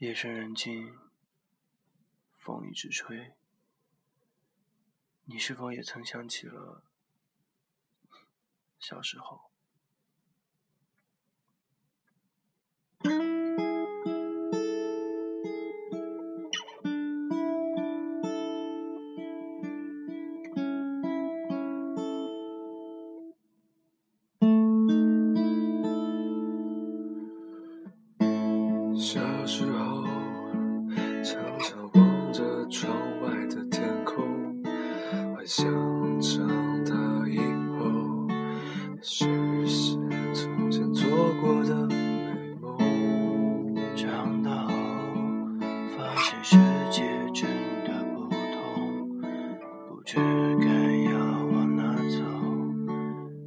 夜深人静，风一直吹，你是否也曾想起了小时候？小时候，常常望着窗外的天空，幻想长大以后实现从前做过的美梦。长大后，发现世界真的不同，不知该要往哪走，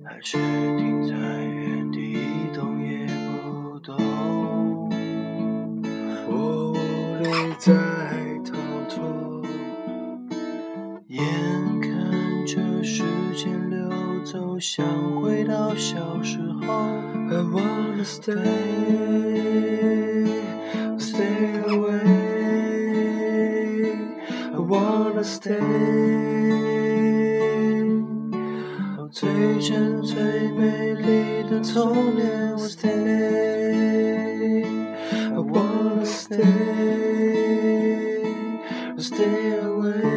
还是时间流走，想回到小时候。I wanna stay, stay away. I wanna stay, 最真最美丽的童年。I wanna stay, I wanna stay, stay away.